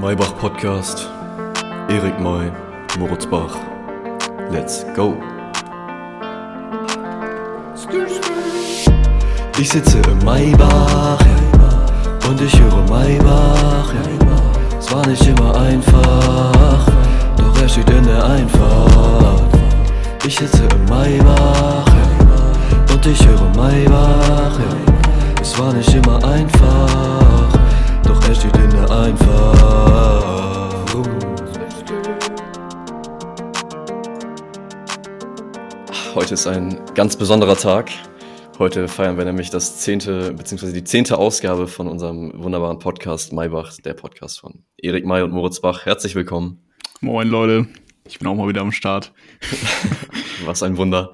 Maybach Podcast. Erik May, Moritz Bach. Let's go. Ich sitze im Maybach und ich höre Maybach. Es war nicht immer einfach, doch er steht in der Einfahrt. Ich sitze im Maybach und ich höre Maybach. Es war nicht immer einfach, er steht in der Einfahrt. Heute ist ein ganz besonderer Tag. Heute feiern wir nämlich das zehnte, beziehungsweise die zehnte Ausgabe von unserem wunderbaren Podcast Maybach, der Podcast von Erik May und Moritz Bach. Herzlich willkommen. Moin Leute, ich bin auch mal wieder am Start. Was ein Wunder.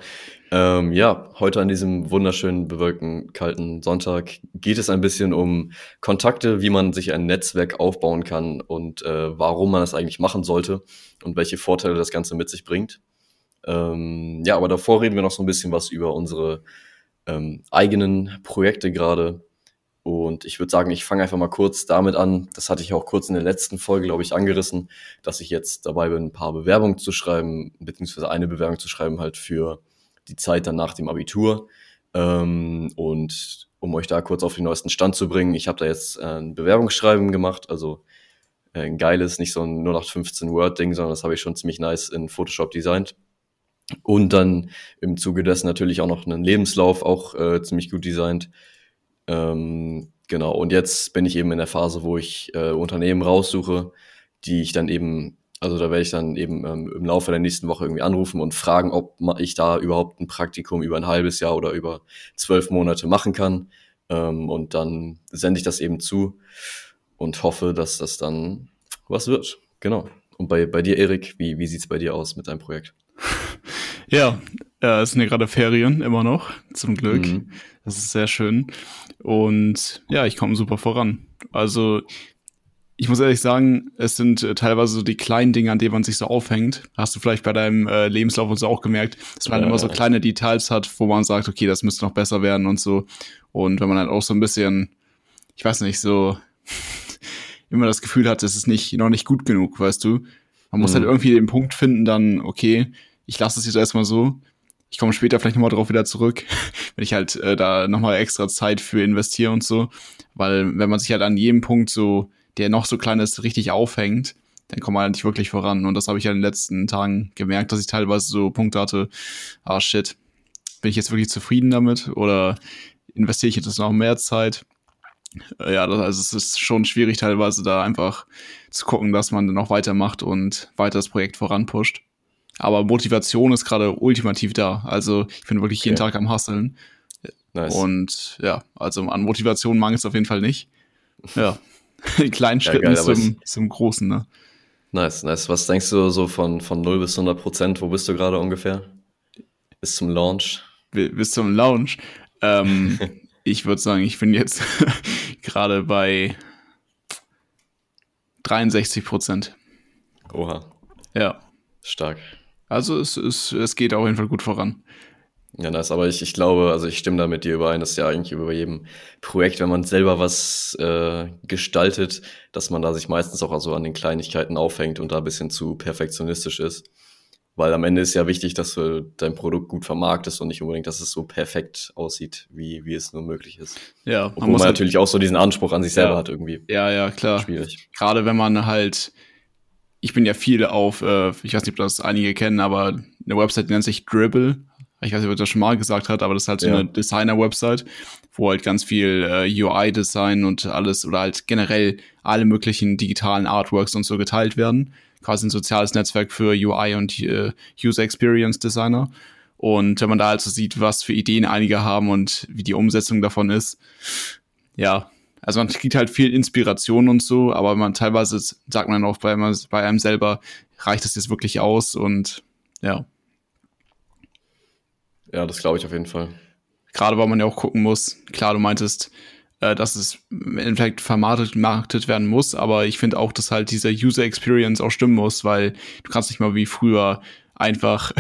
Ähm, ja, heute an diesem wunderschönen, bewölkten, kalten Sonntag geht es ein bisschen um Kontakte, wie man sich ein Netzwerk aufbauen kann und äh, warum man das eigentlich machen sollte und welche Vorteile das Ganze mit sich bringt. Ähm, ja, aber davor reden wir noch so ein bisschen was über unsere ähm, eigenen Projekte gerade. Und ich würde sagen, ich fange einfach mal kurz damit an. Das hatte ich auch kurz in der letzten Folge, glaube ich, angerissen, dass ich jetzt dabei bin, ein paar Bewerbungen zu schreiben, beziehungsweise eine Bewerbung zu schreiben halt für die Zeit dann nach dem Abitur. Ähm, und um euch da kurz auf den neuesten Stand zu bringen, ich habe da jetzt äh, ein Bewerbungsschreiben gemacht, also äh, ein geiles, nicht so ein 0815 Word-Ding, sondern das habe ich schon ziemlich nice in Photoshop designt. Und dann im Zuge dessen natürlich auch noch einen Lebenslauf, auch äh, ziemlich gut designt. Ähm, genau, und jetzt bin ich eben in der Phase, wo ich äh, Unternehmen raussuche, die ich dann eben, also da werde ich dann eben ähm, im Laufe der nächsten Woche irgendwie anrufen und fragen, ob ich da überhaupt ein Praktikum über ein halbes Jahr oder über zwölf Monate machen kann. Ähm, und dann sende ich das eben zu und hoffe, dass das dann was wird. Genau. Und bei, bei dir, Erik, wie, wie sieht's bei dir aus mit deinem Projekt? Ja, äh, es sind ja gerade Ferien immer noch, zum Glück. Mhm. Das ist sehr schön. Und ja, ich komme super voran. Also, ich muss ehrlich sagen, es sind äh, teilweise so die kleinen Dinge, an denen man sich so aufhängt. Hast du vielleicht bei deinem äh, Lebenslauf und so auch gemerkt, dass man ja, immer so kleine Details hat, wo man sagt, okay, das müsste noch besser werden und so. Und wenn man halt auch so ein bisschen, ich weiß nicht, so immer das Gefühl hat, es ist nicht, noch nicht gut genug, weißt du? Man muss halt mhm. halt irgendwie den Punkt finden, dann, okay, ich lasse es jetzt erstmal so. Ich komme später vielleicht nochmal drauf wieder zurück, wenn ich halt äh, da nochmal extra Zeit für investiere und so. Weil wenn man sich halt an jedem Punkt so, der noch so klein ist, richtig aufhängt, dann kommt man halt nicht wirklich voran. Und das habe ich ja in den letzten Tagen gemerkt, dass ich teilweise so Punkte hatte, ah shit, bin ich jetzt wirklich zufrieden damit oder investiere ich jetzt noch mehr Zeit? Äh, ja, das, also es ist schon schwierig teilweise da einfach zu gucken, dass man dann noch weitermacht und weiter das Projekt voranpusht. Aber Motivation ist gerade ultimativ da. Also ich bin wirklich jeden okay. Tag am Hasseln. Nice. Und ja, also an Motivation mangelt es auf jeden Fall nicht. Ja, in kleinen Schritten ja, geil, zum, zum Großen, ne? Nice, nice. Was denkst du so von, von 0 bis 100 Prozent? Wo bist du gerade ungefähr? Bis zum Launch? Bis zum Launch? Ähm, ich würde sagen, ich bin jetzt gerade bei 63 Prozent. Oha. Ja. Stark. Also es, es, es geht auf jeden Fall gut voran. Ja, nice, aber ich, ich glaube, also ich stimme da mit dir überein, dass ja eigentlich über jedem Projekt, wenn man selber was äh, gestaltet, dass man da sich meistens auch also an den Kleinigkeiten aufhängt und da ein bisschen zu perfektionistisch ist. Weil am Ende ist ja wichtig, dass du dein Produkt gut vermarktest und nicht unbedingt, dass es so perfekt aussieht, wie, wie es nur möglich ist. Ja, man Obwohl muss man halt, natürlich auch so diesen Anspruch an sich selber ja, hat irgendwie. Ja, ja, klar. Schwierig. Gerade wenn man halt ich bin ja viel auf, äh, ich weiß nicht, ob das einige kennen, aber eine Website nennt sich Dribble. Ich weiß nicht, ob das schon mal gesagt hat, aber das ist halt so ja. eine Designer-Website, wo halt ganz viel äh, UI-Design und alles oder halt generell alle möglichen digitalen Artworks und so geteilt werden. Quasi ein soziales Netzwerk für UI und äh, User Experience Designer. Und wenn man da also sieht, was für Ideen einige haben und wie die Umsetzung davon ist, ja, also man kriegt halt viel Inspiration und so, aber man teilweise sagt man auch bei, bei einem selber, reicht das jetzt wirklich aus und ja. Ja, das glaube ich auf jeden Fall. Gerade weil man ja auch gucken muss, klar, du meintest, äh, dass es im Endeffekt vermarktet werden muss, aber ich finde auch, dass halt dieser User Experience auch stimmen muss, weil du kannst nicht mal wie früher einfach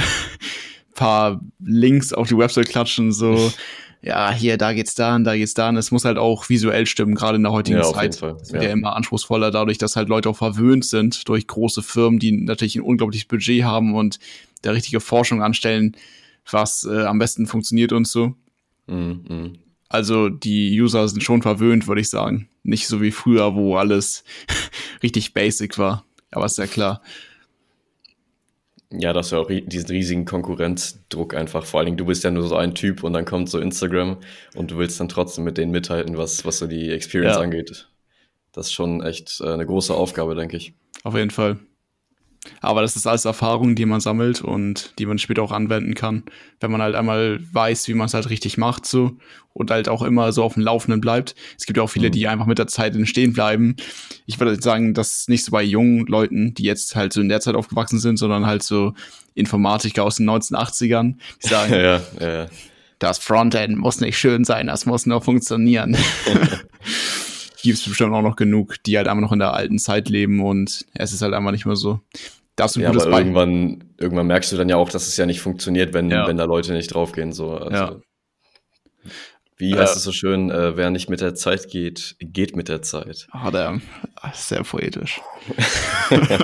paar Links auf die Website klatschen, so ja, hier, da geht's da und da geht's da. Und es muss halt auch visuell stimmen, gerade in der heutigen ja, Zeit. Wird ja. ja immer anspruchsvoller dadurch, dass halt Leute auch verwöhnt sind durch große Firmen, die natürlich ein unglaubliches Budget haben und da richtige Forschung anstellen, was äh, am besten funktioniert und so. Mhm. Also die User sind schon verwöhnt, würde ich sagen. Nicht so wie früher, wo alles richtig basic war. Aber ist ja klar. Ja, das ist ja auch diesen riesigen Konkurrenzdruck einfach. Vor allen Dingen, du bist ja nur so ein Typ und dann kommt so Instagram und du willst dann trotzdem mit denen mithalten, was, was so die Experience ja. angeht. Das ist schon echt äh, eine große Aufgabe, denke ich. Auf jeden Fall. Aber das ist alles Erfahrung, die man sammelt und die man später auch anwenden kann, wenn man halt einmal weiß, wie man es halt richtig macht so und halt auch immer so auf dem Laufenden bleibt. Es gibt ja auch viele, mhm. die einfach mit der Zeit entstehen bleiben. Ich würde sagen, das ist nicht so bei jungen Leuten, die jetzt halt so in der Zeit aufgewachsen sind, sondern halt so Informatiker aus den 1980ern, die sagen, ja, ja. das Frontend muss nicht schön sein, das muss nur funktionieren. gibt es bestimmt auch noch genug, die halt einfach noch in der alten Zeit leben und es ist halt einfach nicht mehr so. Das ist ein ja, gutes aber irgendwann, irgendwann merkst du dann ja auch, dass es ja nicht funktioniert, wenn, ja. wenn da Leute nicht draufgehen. So. Also, ja. Wie heißt äh, es so schön, äh, wer nicht mit der Zeit geht, geht mit der Zeit. Ah, der, sehr poetisch.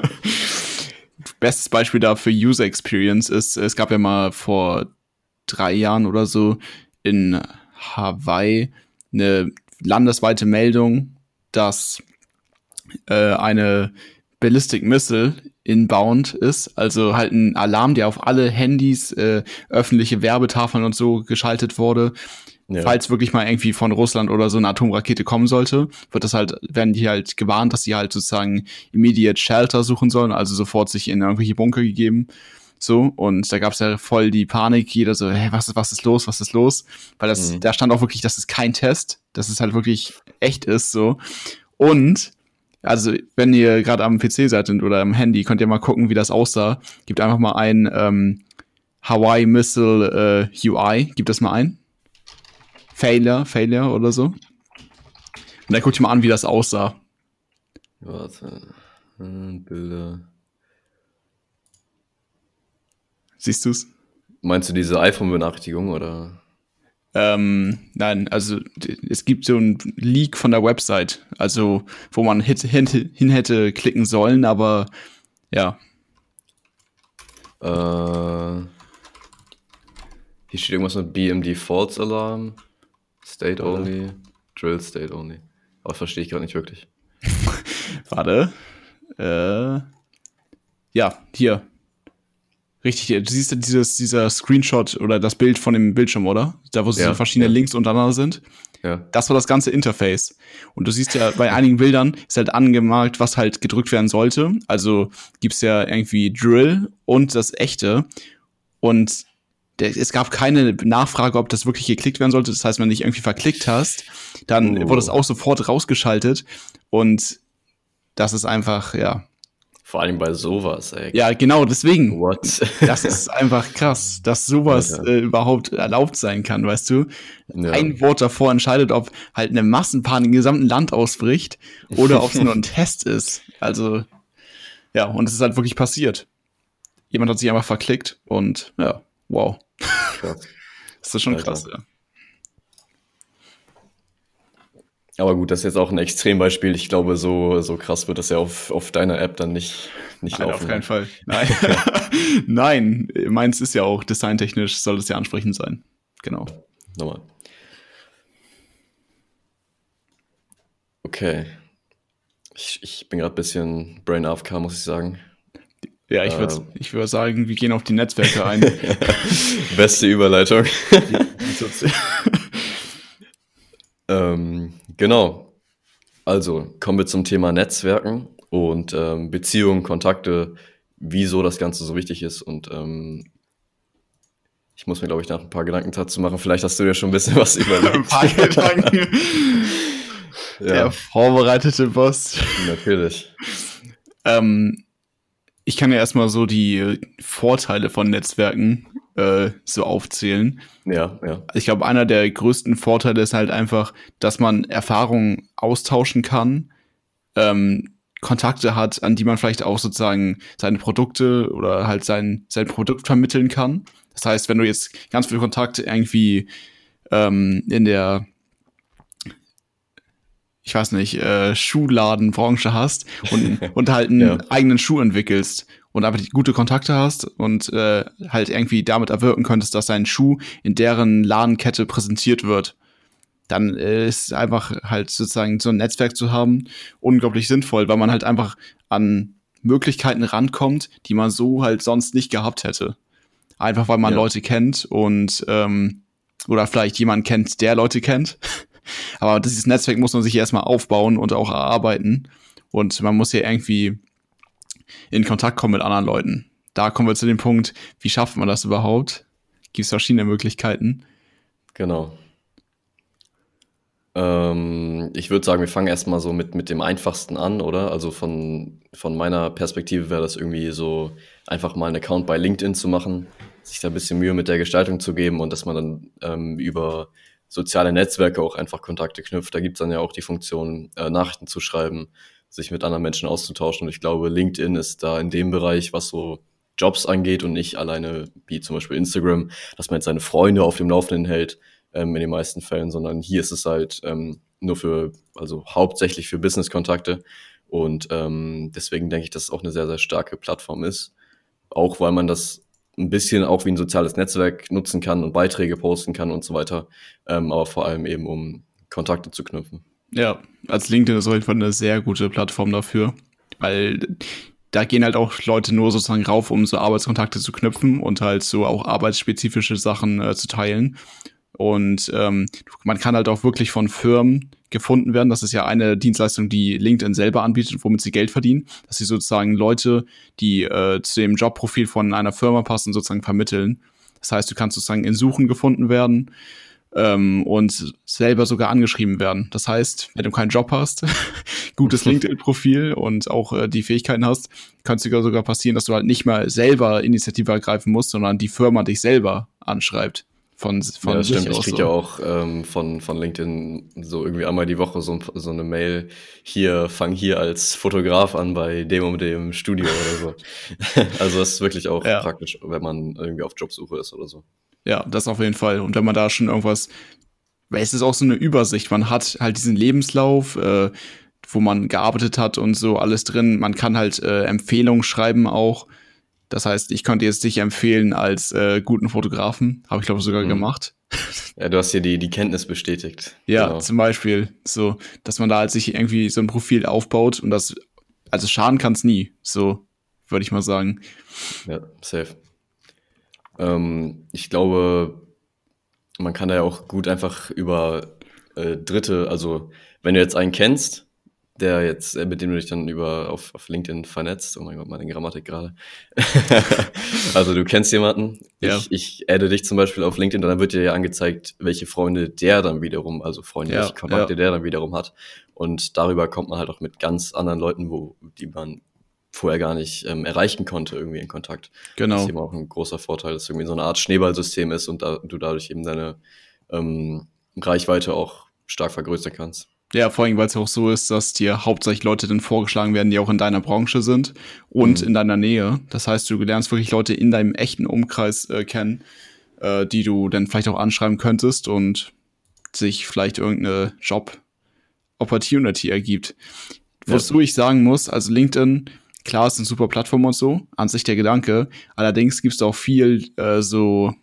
Bestes Beispiel da für User Experience ist, es gab ja mal vor drei Jahren oder so in Hawaii eine landesweite Meldung, dass äh, eine Ballistic Missile inbound ist, also halt ein Alarm, der auf alle Handys, äh, öffentliche Werbetafeln und so geschaltet wurde. Ja. Falls wirklich mal irgendwie von Russland oder so eine Atomrakete kommen sollte, wird das halt, werden die halt gewarnt, dass sie halt sozusagen immediate Shelter suchen sollen, also sofort sich in irgendwelche Bunker gegeben. So, und da gab es ja voll die Panik, jeder so, hey, was ist, was ist los, was ist los? Weil das, mhm. da stand auch wirklich, das ist kein Test, dass es halt wirklich echt ist, so. Und, also, wenn ihr gerade am PC seid oder am Handy, könnt ihr mal gucken, wie das aussah. Gebt einfach mal ein ähm, Hawaii Missile äh, UI, gibt das mal ein. Failure, Failure oder so. Und dann guckt ihr mal an, wie das aussah. Warte. Hm, Bilder. Siehst du's? Meinst du diese iPhone-Benachrichtigung oder? Ähm, nein, also es gibt so ein Leak von der Website, also wo man hin, hin, hin hätte klicken sollen, aber ja. Äh, hier steht irgendwas mit BMD False Alarm, State Only, Drill State Only. Aber verstehe ich gerade nicht wirklich. Warte. Äh, ja, hier. Richtig, du siehst ja dieses, dieser Screenshot oder das Bild von dem Bildschirm, oder? Da, wo ja, so verschiedene ja. Links untereinander sind. Ja. Das war das ganze Interface. Und du siehst ja bei einigen Bildern ist halt angemalt, was halt gedrückt werden sollte. Also gibt's ja irgendwie Drill und das echte. Und der, es gab keine Nachfrage, ob das wirklich geklickt werden sollte. Das heißt, wenn du dich irgendwie verklickt hast, dann oh. wurde es auch sofort rausgeschaltet. Und das ist einfach, ja, vor allem bei sowas, ey. Ja, genau, deswegen. What? Das ist einfach krass, dass sowas äh, überhaupt erlaubt sein kann, weißt du? Ja. Ein Wort davor entscheidet, ob halt eine Massenpanik im gesamten Land ausbricht oder ob es nur ein Test ist. Also, ja, und es ist halt wirklich passiert. Jemand hat sich einfach verklickt und ja, wow. Krass. das ist schon Alter. krass, ja. Aber gut, das ist jetzt auch ein Extrembeispiel. Ich glaube, so, so krass wird das ja auf, auf deiner App dann nicht, nicht Nein, laufen. Auf keinen Fall. Nein. Nein, meins ist ja auch designtechnisch, soll es ja ansprechend sein. Genau. Nochmal. Okay. Ich, ich bin gerade ein bisschen Brain AFK, muss ich sagen. Ja, ich würde ähm. ich würd sagen, wir gehen auf die Netzwerke ein. Beste Überleitung. Ähm, Genau. Also kommen wir zum Thema Netzwerken und ähm, Beziehungen, Kontakte, wieso das Ganze so wichtig ist. Und ähm, ich muss mir, glaube ich, nach ein paar Gedanken dazu machen. Vielleicht hast du dir schon ein bisschen was überlegt. ein paar Gedanken. ja. Der vorbereitete Boss. Natürlich. ähm, ich kann ja erstmal so die Vorteile von Netzwerken äh, so aufzählen. Ja, ja. Ich glaube, einer der größten Vorteile ist halt einfach, dass man Erfahrungen austauschen kann, ähm, Kontakte hat, an die man vielleicht auch sozusagen seine Produkte oder halt sein, sein Produkt vermitteln kann. Das heißt, wenn du jetzt ganz viele Kontakte irgendwie ähm, in der ich weiß nicht, äh, Schuhladenbranche hast und, und halt einen ja. eigenen Schuh entwickelst und einfach gute Kontakte hast und äh, halt irgendwie damit erwirken könntest, dass dein Schuh in deren Ladenkette präsentiert wird, dann äh, ist einfach halt sozusagen so ein Netzwerk zu haben unglaublich sinnvoll, weil man halt einfach an Möglichkeiten rankommt, die man so halt sonst nicht gehabt hätte. Einfach weil man ja. Leute kennt und ähm, oder vielleicht jemand kennt, der Leute kennt. Aber dieses Netzwerk muss man sich erstmal aufbauen und auch erarbeiten. Und man muss ja irgendwie in Kontakt kommen mit anderen Leuten. Da kommen wir zu dem Punkt, wie schafft man das überhaupt? Gibt es verschiedene Möglichkeiten. Genau. Ähm, ich würde sagen, wir fangen erstmal so mit, mit dem einfachsten an, oder? Also von, von meiner Perspektive wäre das irgendwie so, einfach mal einen Account bei LinkedIn zu machen, sich da ein bisschen Mühe mit der Gestaltung zu geben und dass man dann ähm, über soziale Netzwerke auch einfach Kontakte knüpft. Da gibt es dann ja auch die Funktion, äh, Nachrichten zu schreiben, sich mit anderen Menschen auszutauschen. Und ich glaube, LinkedIn ist da in dem Bereich, was so Jobs angeht und nicht alleine wie zum Beispiel Instagram, dass man jetzt seine Freunde auf dem Laufenden hält, ähm, in den meisten Fällen, sondern hier ist es halt ähm, nur für, also hauptsächlich für Business-Kontakte. Und ähm, deswegen denke ich, dass es auch eine sehr, sehr starke Plattform ist. Auch weil man das ein bisschen auch wie ein soziales Netzwerk nutzen kann und Beiträge posten kann und so weiter, ähm, aber vor allem eben um Kontakte zu knüpfen. Ja, als LinkedIn ist auf jeden Fall eine sehr gute Plattform dafür, weil da gehen halt auch Leute nur sozusagen rauf, um so Arbeitskontakte zu knüpfen und halt so auch arbeitsspezifische Sachen äh, zu teilen. Und ähm, man kann halt auch wirklich von Firmen gefunden werden. Das ist ja eine Dienstleistung, die LinkedIn selber anbietet, womit sie Geld verdienen, dass sie sozusagen Leute, die äh, zu dem Jobprofil von einer Firma passen, sozusagen vermitteln. Das heißt, du kannst sozusagen in Suchen gefunden werden ähm, und selber sogar angeschrieben werden. Das heißt, wenn du keinen Job hast, gutes LinkedIn-Profil und auch äh, die Fähigkeiten hast, kann es sogar passieren, dass du halt nicht mal selber Initiative ergreifen musst, sondern die Firma dich selber anschreibt von, von ja, stimmt. Ich kriege so. ja auch ähm, von, von LinkedIn so irgendwie einmal die Woche so, so eine Mail, hier, fang hier als Fotograf an bei dem und dem Studio oder so. also das ist wirklich auch ja. praktisch, wenn man irgendwie auf Jobsuche ist oder so. Ja, das auf jeden Fall. Und wenn man da schon irgendwas, weil es ist auch so eine Übersicht, man hat halt diesen Lebenslauf, äh, wo man gearbeitet hat und so alles drin. Man kann halt äh, Empfehlungen schreiben auch das heißt, ich könnte jetzt dich empfehlen als äh, guten Fotografen. Habe ich, glaube ich, sogar mhm. gemacht. Ja, du hast hier die, die Kenntnis bestätigt. Ja, genau. zum Beispiel. So, dass man da halt sich irgendwie so ein Profil aufbaut und das, also schaden kann es nie. So, würde ich mal sagen. Ja, safe. Ähm, ich glaube, man kann da ja auch gut einfach über äh, Dritte, also wenn du jetzt einen kennst, der jetzt, äh, mit dem du dich dann über auf, auf LinkedIn vernetzt. Oh mein Gott, meine Grammatik gerade. also du kennst jemanden. Ja. Ich, ich adde dich zum Beispiel auf LinkedIn, dann wird dir ja angezeigt, welche Freunde der dann wiederum, also Freunde, ja, welche Kontakte ja. der dann wiederum hat. Und darüber kommt man halt auch mit ganz anderen Leuten, wo, die man vorher gar nicht ähm, erreichen konnte, irgendwie in Kontakt. Genau. Das ist eben auch ein großer Vorteil, dass es irgendwie so eine Art Schneeballsystem ist und da, du dadurch eben deine ähm, Reichweite auch stark vergrößern kannst. Ja, vor allem, weil es auch so ist, dass dir hauptsächlich Leute dann vorgeschlagen werden, die auch in deiner Branche sind und mhm. in deiner Nähe. Das heißt, du lernst wirklich Leute in deinem echten Umkreis äh, kennen, äh, die du dann vielleicht auch anschreiben könntest und sich vielleicht irgendeine Job-Opportunity ergibt. Wozu ja. ich sagen muss, also LinkedIn, klar, ist eine super Plattform und so, an sich der Gedanke. Allerdings gibt es auch viel äh, so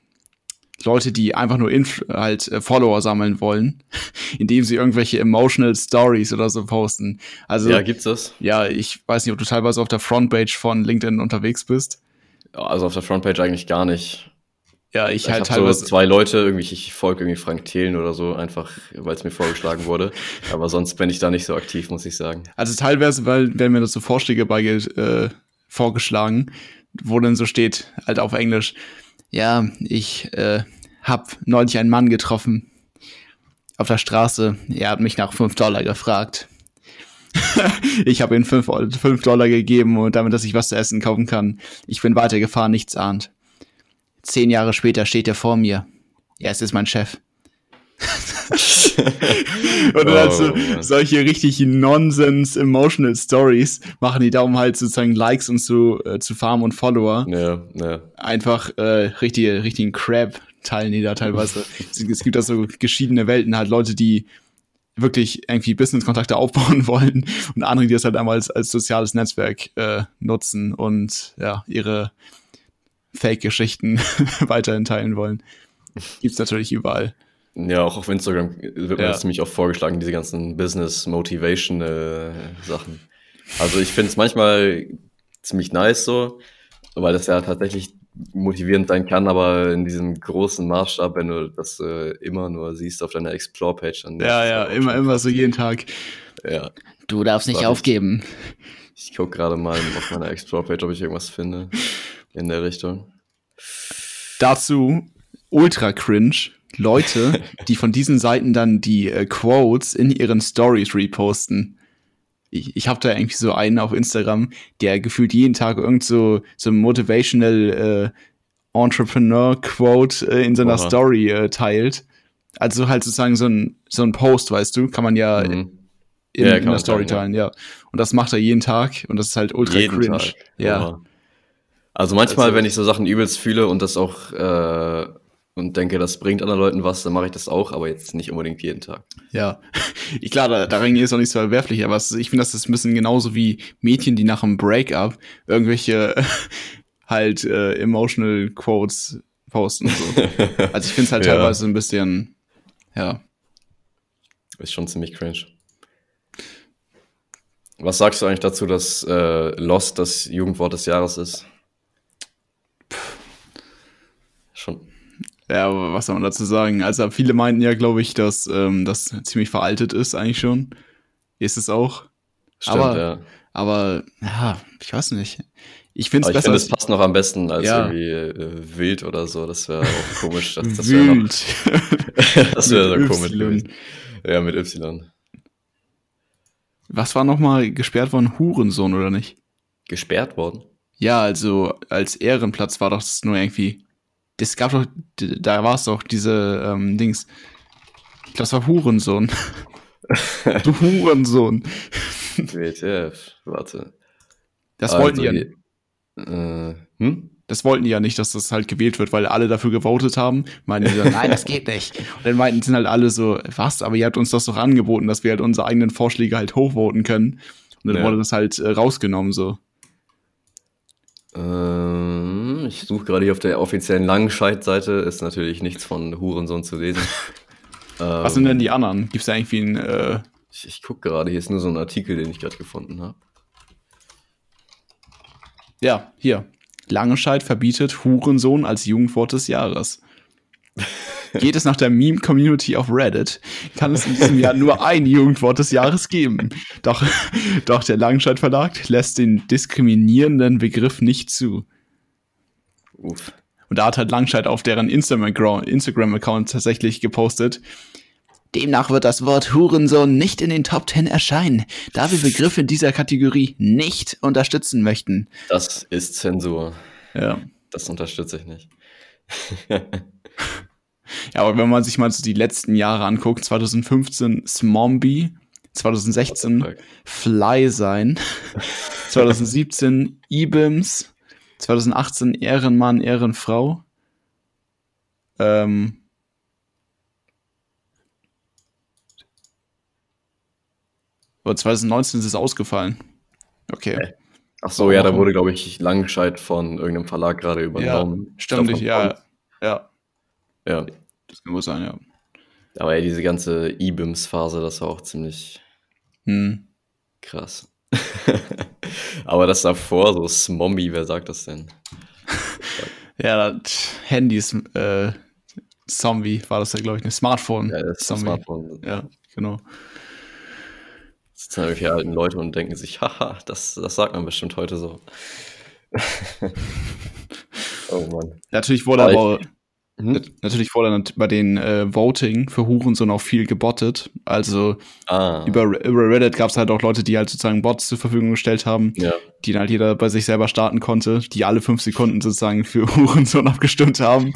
Leute, die einfach nur Inf halt äh, Follower sammeln wollen, indem sie irgendwelche emotional Stories oder so posten. Also ja, gibt's das? Ja, ich weiß nicht, ob du teilweise auf der Frontpage von LinkedIn unterwegs bist. Also auf der Frontpage eigentlich gar nicht. Ja, ich, ich halt teilweise so zwei Leute, irgendwie ich folge irgendwie Frank Thelen oder so, einfach weil es mir vorgeschlagen wurde. Aber sonst bin ich da nicht so aktiv, muss ich sagen. Also teilweise, weil werden mir das so Vorschläge bei äh, vorgeschlagen, wo dann so steht, halt auf Englisch ja, ich äh, habe neulich einen Mann getroffen auf der Straße. Er hat mich nach fünf Dollar gefragt. ich habe ihm fünf, fünf Dollar gegeben und damit, dass ich was zu essen kaufen kann. Ich bin weitergefahren, nichts ahnt. Zehn Jahre später steht er vor mir. Er ist jetzt mein Chef. Und dann oh, halt so solche richtig Nonsense Emotional Stories machen die da, um halt sozusagen Likes und so äh, zu farmen und Follower. Ja, ja. Einfach äh, richtige, richtigen Crap teilen die da teilweise. es gibt da so geschiedene Welten, halt Leute, die wirklich irgendwie Business-Kontakte aufbauen wollen und andere, die das halt einmal als, als soziales Netzwerk äh, nutzen und ja, ihre Fake-Geschichten weiterhin teilen wollen. Gibt's natürlich überall. Ja, auch auf Instagram wird mir ja. das ziemlich oft vorgeschlagen, diese ganzen Business-Motivation-Sachen. also ich finde es manchmal ziemlich nice so, weil das ja tatsächlich motivierend sein kann, aber in diesem großen Maßstab, wenn du das äh, immer nur siehst auf deiner Explore-Page, dann. Ja, ja, immer, immer so jeden Tag. Ja. Du darfst nicht aufgeben. Ich, ich gucke gerade mal auf meiner Explore-Page, ob ich irgendwas finde in der Richtung. Dazu ultra cringe. Leute, die von diesen Seiten dann die äh, Quotes in ihren Stories reposten. Ich, ich habe da irgendwie so einen auf Instagram, der gefühlt jeden Tag irgend so, so motivational äh, Entrepreneur-Quote äh, in seiner Oha. Story äh, teilt. Also halt sozusagen so ein, so ein Post, weißt du, kann man ja mhm. in, ja, in der Story teilen, ja. Und das macht er jeden Tag und das ist halt ultra jeden cringe. Tag. Ja. Also manchmal, also, wenn ich so Sachen übelst fühle und das auch äh, und denke, das bringt anderen Leuten was, dann mache ich das auch, aber jetzt nicht unbedingt jeden Tag. Ja, ich klar, da, darin ist auch nicht so verwerflich, aber ich finde, das ist ein bisschen genauso wie Mädchen, die nach einem Breakup irgendwelche halt äh, emotional Quotes posten. So. Also ich finde es halt ja. teilweise ein bisschen, ja. Ist schon ziemlich cringe. Was sagst du eigentlich dazu, dass äh, Lost das Jugendwort des Jahres ist? Schon ja, aber was soll man dazu sagen? Also viele meinten ja, glaube ich, dass ähm, das ziemlich veraltet ist eigentlich schon. Ist es auch. Stimmt, aber, ja. Aber ja, ich weiß nicht. Ich finde es besser. Ich finde, es passt noch am besten als ja. irgendwie äh, wild oder so. Das wäre auch komisch. Das, das wäre noch. das wäre so komisch. Gewesen. Ja, mit Y. Was war nochmal gesperrt worden? Hurensohn oder nicht? Gesperrt worden? Ja, also als Ehrenplatz war das nur irgendwie das gab doch, da war es doch diese ähm, Dings. Ich glaube, das war Hurensohn. du Hurensohn. WTF, warte. Das also, wollten die ja nicht. Äh, hm? Das wollten die ja nicht, dass das halt gewählt wird, weil alle dafür gewotet haben. Meinten die dann, nein, das geht nicht. Und dann meinten sie halt alle so, was? Aber ihr habt uns das doch angeboten, dass wir halt unsere eigenen Vorschläge halt hochvoten können. Und dann ja. wurde das halt äh, rausgenommen so. Ähm, ich suche gerade hier auf der offiziellen Langscheid-Seite, ist natürlich nichts von Hurensohn zu lesen. Was sind denn die anderen? Gibt es da irgendwie ein. Äh ich, ich gucke gerade, hier ist nur so ein Artikel, den ich gerade gefunden habe. Ja, hier. Langescheid verbietet Hurensohn als Jugendwort des Jahres. Geht es nach der Meme-Community auf Reddit, kann es in diesem Jahr nur ein Jugendwort des Jahres geben. Doch, doch der Langenscheid Verlag lässt den diskriminierenden Begriff nicht zu. Uff. Und da hat halt Langscheid auf deren Instagram-Account tatsächlich gepostet. Demnach wird das Wort Hurensohn nicht in den Top 10 erscheinen, da wir Begriffe dieser Kategorie nicht unterstützen möchten. Das ist Zensur. Ja. Das unterstütze ich nicht. Ja, aber wenn man sich mal so die letzten Jahre anguckt, 2015 Smombie, 2016 Fly sein, 2017 Ibims, 2018 Ehrenmann, Ehrenfrau. Ähm, aber 2019 ist es ausgefallen. Okay. Ach so, ja, da wurde, glaube ich, Langscheid von irgendeinem Verlag gerade übernommen. Ja, stimmt, ja, ja. Ja. Das kann wohl sein, ja. Aber ja, diese ganze E-Bims-Phase, das war auch ziemlich hm. krass. Aber das davor, so Smombi, wer sagt das denn? ja, das Handys, äh, Zombie war das ja, glaube ich, ein Smartphone. Ja, das ist ein Smartphone. Ja, genau. Sitzen irgendwelche alten Leute und denken sich, haha, das, das sagt man bestimmt heute so. oh Mann. Natürlich wurde aber, Mhm. Natürlich wurde dann bei den äh, Voting für Hurensohn auch viel gebottet. Also ah. über, über Reddit gab es halt auch Leute, die halt sozusagen Bots zur Verfügung gestellt haben, ja. die dann halt jeder bei sich selber starten konnte, die alle fünf Sekunden sozusagen für Hurensohn abgestimmt haben.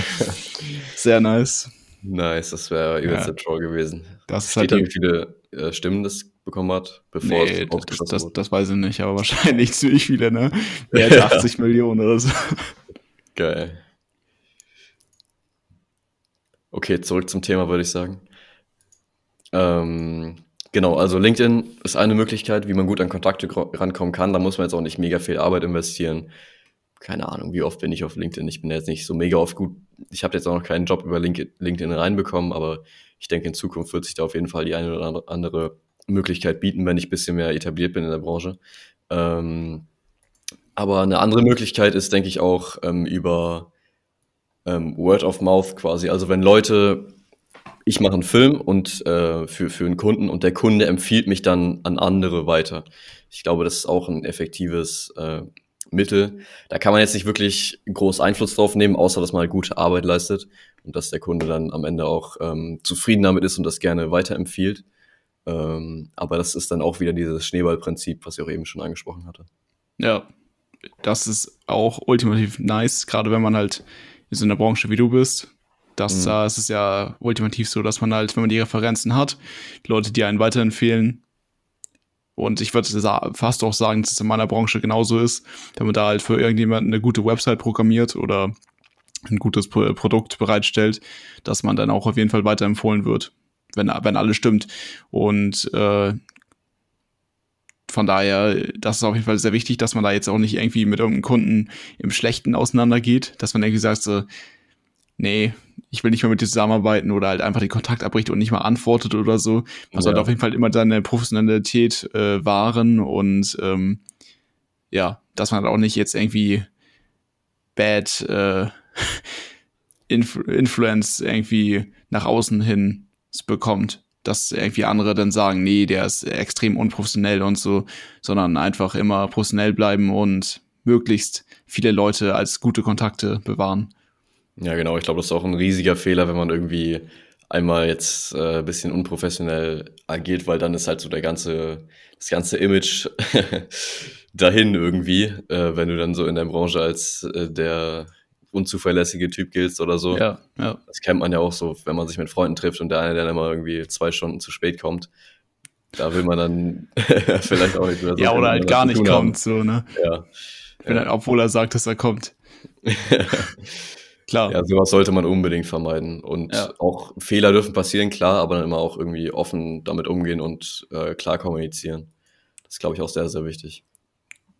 Sehr nice. Nice, das wäre übelst ja. Troll gewesen. Das Steht halt wie viele äh, Stimmen das bekommen hat, bevor nee, es das, das, das, weiß ich nicht, aber wahrscheinlich ziemlich viele, ne? Mehr als 80 Millionen oder so. Geil. Okay, zurück zum Thema, würde ich sagen. Ähm, genau, also LinkedIn ist eine Möglichkeit, wie man gut an Kontakte rankommen kann. Da muss man jetzt auch nicht mega viel Arbeit investieren. Keine Ahnung, wie oft bin ich auf LinkedIn? Ich bin jetzt nicht so mega oft gut. Ich habe jetzt auch noch keinen Job über LinkedIn reinbekommen, aber ich denke, in Zukunft wird sich da auf jeden Fall die eine oder andere Möglichkeit bieten, wenn ich ein bisschen mehr etabliert bin in der Branche. Ähm, aber eine andere Möglichkeit ist, denke ich, auch ähm, über ähm, Word of Mouth quasi. Also wenn Leute ich mache einen Film und äh, für, für einen Kunden und der Kunde empfiehlt mich dann an andere weiter. Ich glaube, das ist auch ein effektives äh, Mittel. Da kann man jetzt nicht wirklich groß Einfluss drauf nehmen, außer dass man halt gute Arbeit leistet und dass der Kunde dann am Ende auch ähm, zufrieden damit ist und das gerne weiterempfiehlt. Ähm, aber das ist dann auch wieder dieses Schneeballprinzip, was ich auch eben schon angesprochen hatte. Ja, das ist auch ultimativ nice, gerade wenn man halt in so einer Branche wie du bist, das mhm. äh, es ist ja ultimativ so, dass man halt, wenn man die Referenzen hat, die Leute, die einen weiterempfehlen, und ich würde fast auch sagen, dass es in meiner Branche genauso ist, wenn man da halt für irgendjemanden eine gute Website programmiert oder ein gutes Produkt bereitstellt, dass man dann auch auf jeden Fall weiterempfohlen wird, wenn, wenn alles stimmt. Und äh, von daher, das ist auf jeden Fall sehr wichtig, dass man da jetzt auch nicht irgendwie mit irgendeinem Kunden im Schlechten auseinandergeht, dass man irgendwie sagt so, nee, ich will nicht mehr mit dir zusammenarbeiten oder halt einfach den Kontakt abbricht und nicht mal antwortet oder so. Man ja. sollte auf jeden Fall immer seine Professionalität äh, wahren und ähm, ja, dass man halt auch nicht jetzt irgendwie bad äh, Inf Influence irgendwie nach außen hin bekommt. Dass irgendwie andere dann sagen, nee, der ist extrem unprofessionell und so, sondern einfach immer professionell bleiben und möglichst viele Leute als gute Kontakte bewahren. Ja, genau. Ich glaube, das ist auch ein riesiger Fehler, wenn man irgendwie einmal jetzt äh, bisschen unprofessionell agiert, weil dann ist halt so der ganze, das ganze Image dahin irgendwie, äh, wenn du dann so in der Branche als äh, der unzuverlässige Typ giltst oder so. Ja, ja. Das kennt man ja auch so, wenn man sich mit Freunden trifft und der eine dann immer irgendwie zwei Stunden zu spät kommt. Da will man dann vielleicht auch nicht mehr so. Ja, oder halt gar nicht kommt, so, ne? Ja. ja. Halt, obwohl er sagt, dass er kommt. Klar. Ja, sowas sollte man unbedingt vermeiden. Und ja. auch Fehler dürfen passieren, klar, aber dann immer auch irgendwie offen damit umgehen und äh, klar kommunizieren. Das ist, glaube ich, auch sehr, sehr wichtig.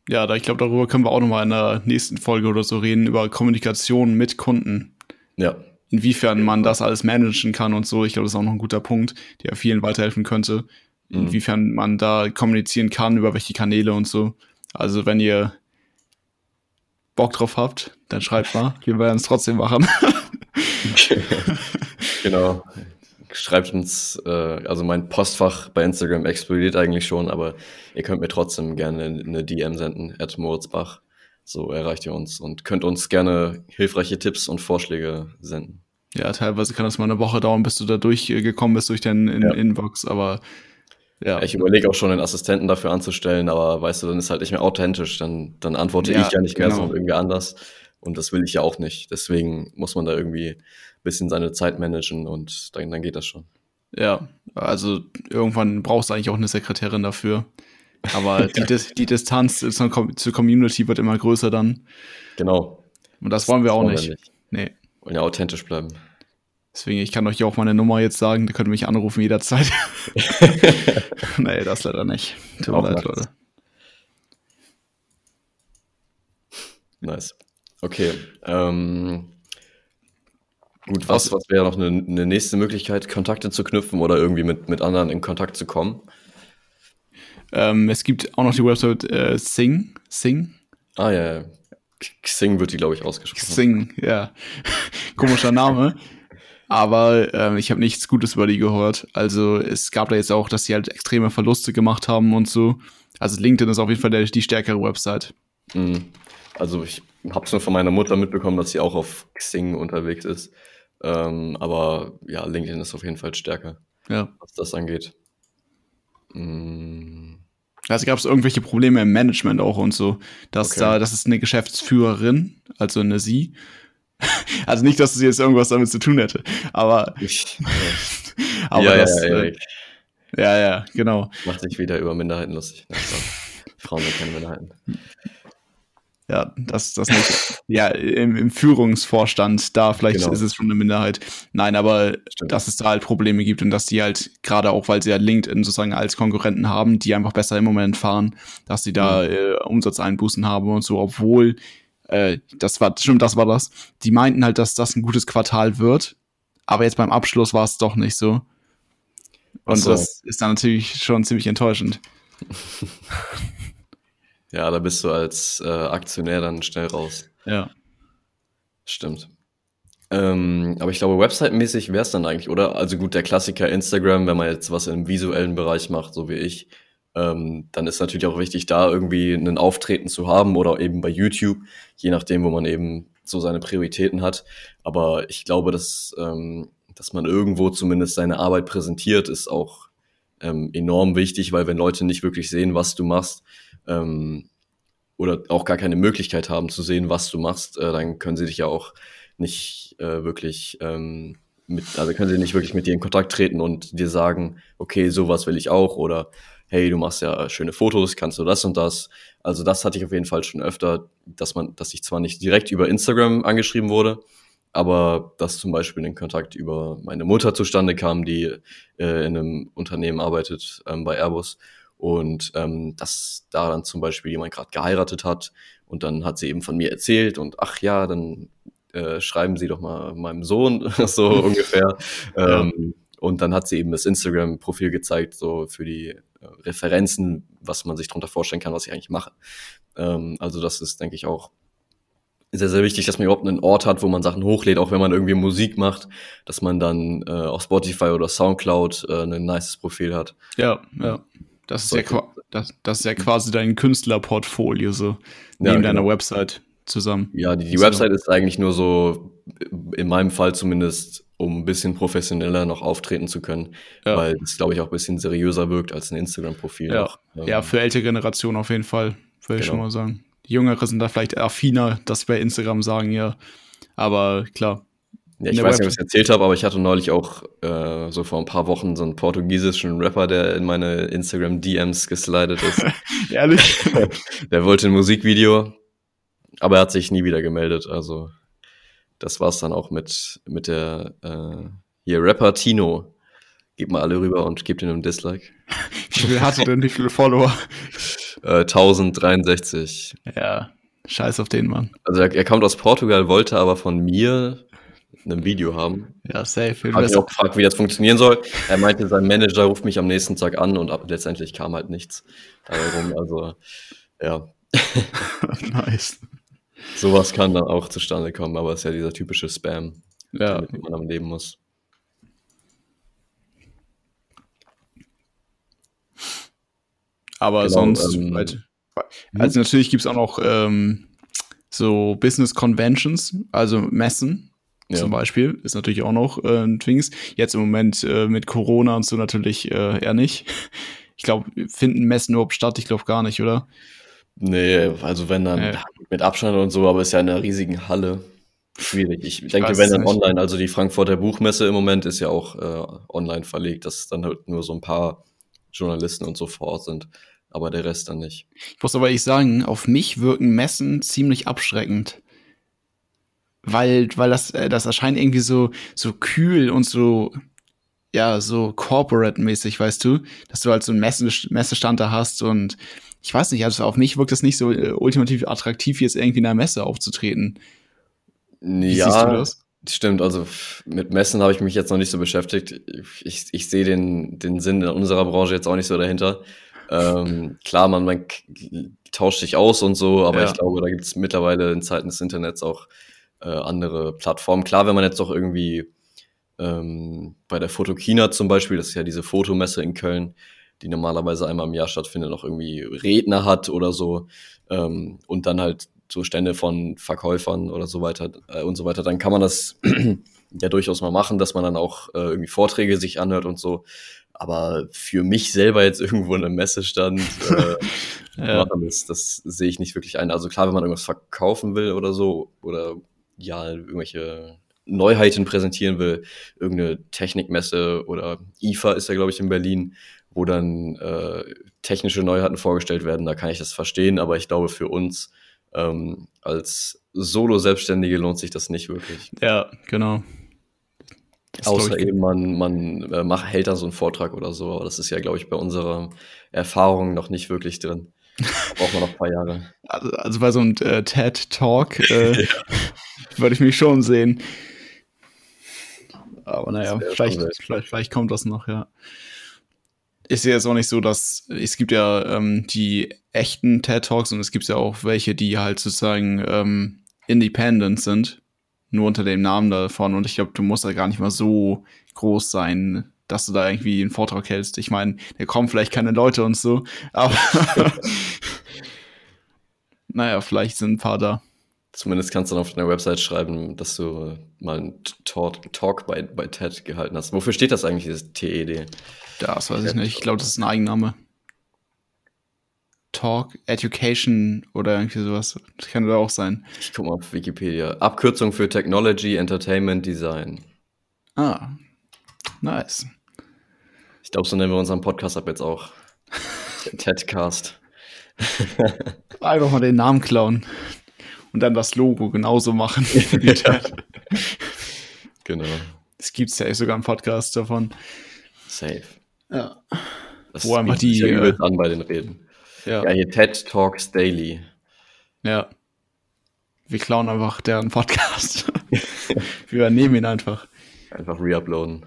Ja, da ich glaube, darüber können wir auch nochmal in der nächsten Folge oder so reden, über Kommunikation mit Kunden. Ja. Inwiefern man das alles managen kann und so. Ich glaube, das ist auch noch ein guter Punkt, der vielen weiterhelfen könnte. Mhm. Inwiefern man da kommunizieren kann, über welche Kanäle und so. Also, wenn ihr Bock drauf habt, dann schreibt mal. Wir werden es trotzdem machen. genau. Schreibt uns, äh, also mein Postfach bei Instagram explodiert eigentlich schon, aber ihr könnt mir trotzdem gerne eine DM senden, at Moritzbach. So erreicht ihr uns und könnt uns gerne hilfreiche Tipps und Vorschläge senden. Ja, teilweise kann das mal eine Woche dauern, bis du da durchgekommen bist durch deinen in ja. Inbox, aber ja. Ich überlege auch schon, einen Assistenten dafür anzustellen, aber weißt du, dann ist halt nicht mehr authentisch. Dann, dann antworte ja, ich ja nicht mehr, genau. sondern irgendwie anders. Und das will ich ja auch nicht. Deswegen muss man da irgendwie bisschen seine Zeit managen und dann, dann geht das schon. Ja, also irgendwann brauchst du eigentlich auch eine Sekretärin dafür. Aber die, die Distanz zur Community wird immer größer dann. Genau. Und das, wollen wir auch nicht. nicht. Nee. Wollen ja authentisch bleiben. Deswegen, ich kann euch ja auch meine Nummer jetzt sagen, da könnt ihr mich anrufen jederzeit. nee, das leider nicht. Tut mir leid, Leute. Nice. Okay. Ähm, gut, was, was wäre noch eine, eine, nächste Möglichkeit, Kontakte zu knüpfen oder irgendwie mit, mit anderen in Kontakt zu kommen? Ähm, es gibt auch noch die Website äh, Sing. Sing. Ah ja, ja. Xing wird die, glaube ich, ausgesprochen. Xing, ja. Komischer Name. Aber ähm, ich habe nichts Gutes über die gehört. Also es gab da jetzt auch, dass sie halt extreme Verluste gemacht haben und so. Also LinkedIn ist auf jeden Fall der, die stärkere Website. Mhm. Also ich habe es nur von meiner Mutter mitbekommen, dass sie auch auf Xing unterwegs ist. Ähm, aber ja, LinkedIn ist auf jeden Fall stärker, ja. was das angeht. Mhm. Also gab es irgendwelche Probleme im Management auch und so. Dass okay. da, das ist eine Geschäftsführerin, also eine sie, Also nicht, dass es jetzt irgendwas damit zu tun hätte, aber. aber ja, das, ja, ja, äh, ja, ja, genau. Macht sich wieder über Minderheiten lustig. Frauen sind keine Minderheiten. Ja, das, das nicht. ja, im, im Führungsvorstand, da vielleicht genau. ist es schon eine Minderheit. Nein, aber Stimmt. dass es da halt Probleme gibt und dass die halt, gerade auch, weil sie ja LinkedIn sozusagen als Konkurrenten haben, die einfach besser im Moment fahren, dass sie da mhm. äh, Umsatzeinbußen haben und so, obwohl, äh, das war, stimmt, das war das. Die meinten halt, dass das ein gutes Quartal wird, aber jetzt beim Abschluss war es doch nicht so. Und so. das ist dann natürlich schon ziemlich enttäuschend. Ja, da bist du als äh, Aktionär dann schnell raus. Ja. Stimmt. Ähm, aber ich glaube, website-mäßig wäre es dann eigentlich, oder? Also gut, der Klassiker Instagram, wenn man jetzt was im visuellen Bereich macht, so wie ich, ähm, dann ist natürlich auch wichtig, da irgendwie einen Auftreten zu haben oder eben bei YouTube, je nachdem, wo man eben so seine Prioritäten hat. Aber ich glaube, dass, ähm, dass man irgendwo zumindest seine Arbeit präsentiert, ist auch ähm, enorm wichtig, weil wenn Leute nicht wirklich sehen, was du machst, ähm, oder auch gar keine Möglichkeit haben zu sehen, was du machst, äh, dann können sie dich ja auch nicht äh, wirklich ähm, mit, also können sie nicht wirklich mit dir in Kontakt treten und dir sagen, okay, sowas will ich auch oder hey, du machst ja schöne Fotos, kannst du das und das. Also das hatte ich auf jeden Fall schon öfter, dass man, dass ich zwar nicht direkt über Instagram angeschrieben wurde, aber dass zum Beispiel ein Kontakt über meine Mutter zustande kam, die äh, in einem Unternehmen arbeitet ähm, bei Airbus und ähm, dass da dann zum Beispiel jemand gerade geheiratet hat und dann hat sie eben von mir erzählt und ach ja, dann äh, schreiben Sie doch mal meinem Sohn, so ungefähr. Ja. Ähm, und dann hat sie eben das Instagram-Profil gezeigt, so für die äh, Referenzen, was man sich darunter vorstellen kann, was ich eigentlich mache. Ähm, also das ist, denke ich, auch sehr, sehr wichtig, dass man überhaupt einen Ort hat, wo man Sachen hochlädt, auch wenn man irgendwie Musik macht, dass man dann äh, auf Spotify oder Soundcloud äh, ein nices Profil hat. Ja, ja. Das ist, ja, das, das ist ja quasi dein Künstlerportfolio, so neben ja, genau. deiner Website zusammen. Ja, die, die Website ist eigentlich nur so, in meinem Fall zumindest, um ein bisschen professioneller noch auftreten zu können, ja. weil es, glaube ich, auch ein bisschen seriöser wirkt als ein Instagram-Profil. Ja. ja, für ältere Generationen auf jeden Fall, würde genau. ich schon mal sagen. Die Jüngere sind da vielleicht affiner, dass bei Instagram sagen, ja. Aber klar, ja, ich weiß nicht, ob ich es erzählt habe, aber ich hatte neulich auch äh, so vor ein paar Wochen so einen portugiesischen Rapper, der in meine Instagram-DMs geslidet ist. Ehrlich? der wollte ein Musikvideo, aber er hat sich nie wieder gemeldet. Also das war's dann auch mit, mit der äh, hier Rapper Tino. Gebt mal alle rüber und gebt ihm einen Dislike. Wie viel hatte denn, wie viele Follower? Äh, 1063. Ja, scheiß auf den Mann. Also er, er kommt aus Portugal, wollte aber von mir einem Video haben. Ja, safe. Habe ich auch gefragt, wie das funktionieren soll. Er meinte, sein Manager ruft mich am nächsten Tag an und ab, letztendlich kam halt nichts darum. Also, ja. nice. Sowas kann dann auch zustande kommen, aber es ist ja dieser typische Spam, ja. mit dem man am Leben muss. Aber genau, sonst, ähm, halt, also natürlich gibt es auch noch ähm, so Business Conventions, also Messen, ja. zum Beispiel, ist natürlich auch noch äh, ein Twings. Jetzt im Moment äh, mit Corona und so natürlich äh, eher nicht. Ich glaube, finden Messen überhaupt statt? Ich glaube gar nicht, oder? Nee, also wenn dann ja. mit Abstand und so, aber ist ja in einer riesigen Halle. Schwierig. Ich, ich denke, wenn dann nicht. online, also die Frankfurter Buchmesse im Moment ist ja auch äh, online verlegt, dass dann halt nur so ein paar Journalisten und so vor Ort sind, aber der Rest dann nicht. Ich muss aber ehrlich sagen, auf mich wirken Messen ziemlich abschreckend weil, weil das, äh, das erscheint irgendwie so, so kühl und so, ja, so corporate-mäßig, weißt du, dass du halt so einen Messe, Messestand da hast und ich weiß nicht, also auf mich wirkt es nicht so äh, ultimativ attraktiv, jetzt irgendwie in einer Messe aufzutreten. Wie ja, siehst du das? Stimmt, also mit Messen habe ich mich jetzt noch nicht so beschäftigt. Ich, ich sehe den, den Sinn in unserer Branche jetzt auch nicht so dahinter. Ähm, klar, man, man tauscht sich aus und so, aber ja. ich glaube, da gibt es mittlerweile in Zeiten des Internets auch äh, andere Plattformen. Klar, wenn man jetzt doch irgendwie ähm, bei der Fotokina zum Beispiel, das ist ja diese Fotomesse in Köln, die normalerweise einmal im Jahr stattfindet, noch irgendwie Redner hat oder so ähm, und dann halt so Stände von Verkäufern oder so weiter äh, und so weiter, dann kann man das ja durchaus mal machen, dass man dann auch äh, irgendwie Vorträge sich anhört und so. Aber für mich selber jetzt irgendwo in einem Messestand äh, ja. das, das sehe ich nicht wirklich ein. Also klar, wenn man irgendwas verkaufen will oder so oder ja, irgendwelche Neuheiten präsentieren will, irgendeine Technikmesse oder IFA ist ja, glaube ich, in Berlin, wo dann äh, technische Neuheiten vorgestellt werden, da kann ich das verstehen, aber ich glaube, für uns ähm, als Solo-Selbstständige lohnt sich das nicht wirklich. Ja, genau. Das Außer eben man, man äh, macht, hält da so einen Vortrag oder so, aber das ist ja, glaube ich, bei unserer Erfahrung noch nicht wirklich drin. Braucht man noch ein paar Jahre. Also, also bei so einem äh, TED-Talk äh, ja. würde ich mich schon sehen. Aber naja, vielleicht, vielleicht, vielleicht kommt das noch, ja. Ist ja jetzt auch nicht so, dass es gibt ja ähm, die echten TED Talks und es gibt ja auch welche, die halt sozusagen ähm, independent sind, nur unter dem Namen davon. Und ich glaube, du musst da gar nicht mal so groß sein, dass du da irgendwie einen Vortrag hältst. Ich meine, da kommen vielleicht keine Leute und so, aber naja, vielleicht sind ein paar da. Zumindest kannst du dann auf deiner Website schreiben, dass du mal einen Talk, Talk bei, bei TED gehalten hast. Wofür steht das eigentlich, dieses TED? Das weiß ich nicht. Ich glaube, das ist ein Eigenname. Talk, Education oder irgendwie sowas. Das kann da auch sein. Ich gucke mal auf Wikipedia. Abkürzung für Technology, Entertainment, Design. Ah, nice. Ich glaube, so nennen wir unseren Podcast ab jetzt auch. TEDcast. Einfach mal den Namen klauen und dann das Logo genauso machen wie Ted. genau. Es gibt ja sogar einen Podcast davon. Safe. Ja. Das Wo einfach die. Ja äh, an bei den Reden. Ja. ja, hier TED Talks Daily. Ja. Wir klauen einfach deren Podcast. Wir übernehmen ihn einfach. Einfach reuploaden.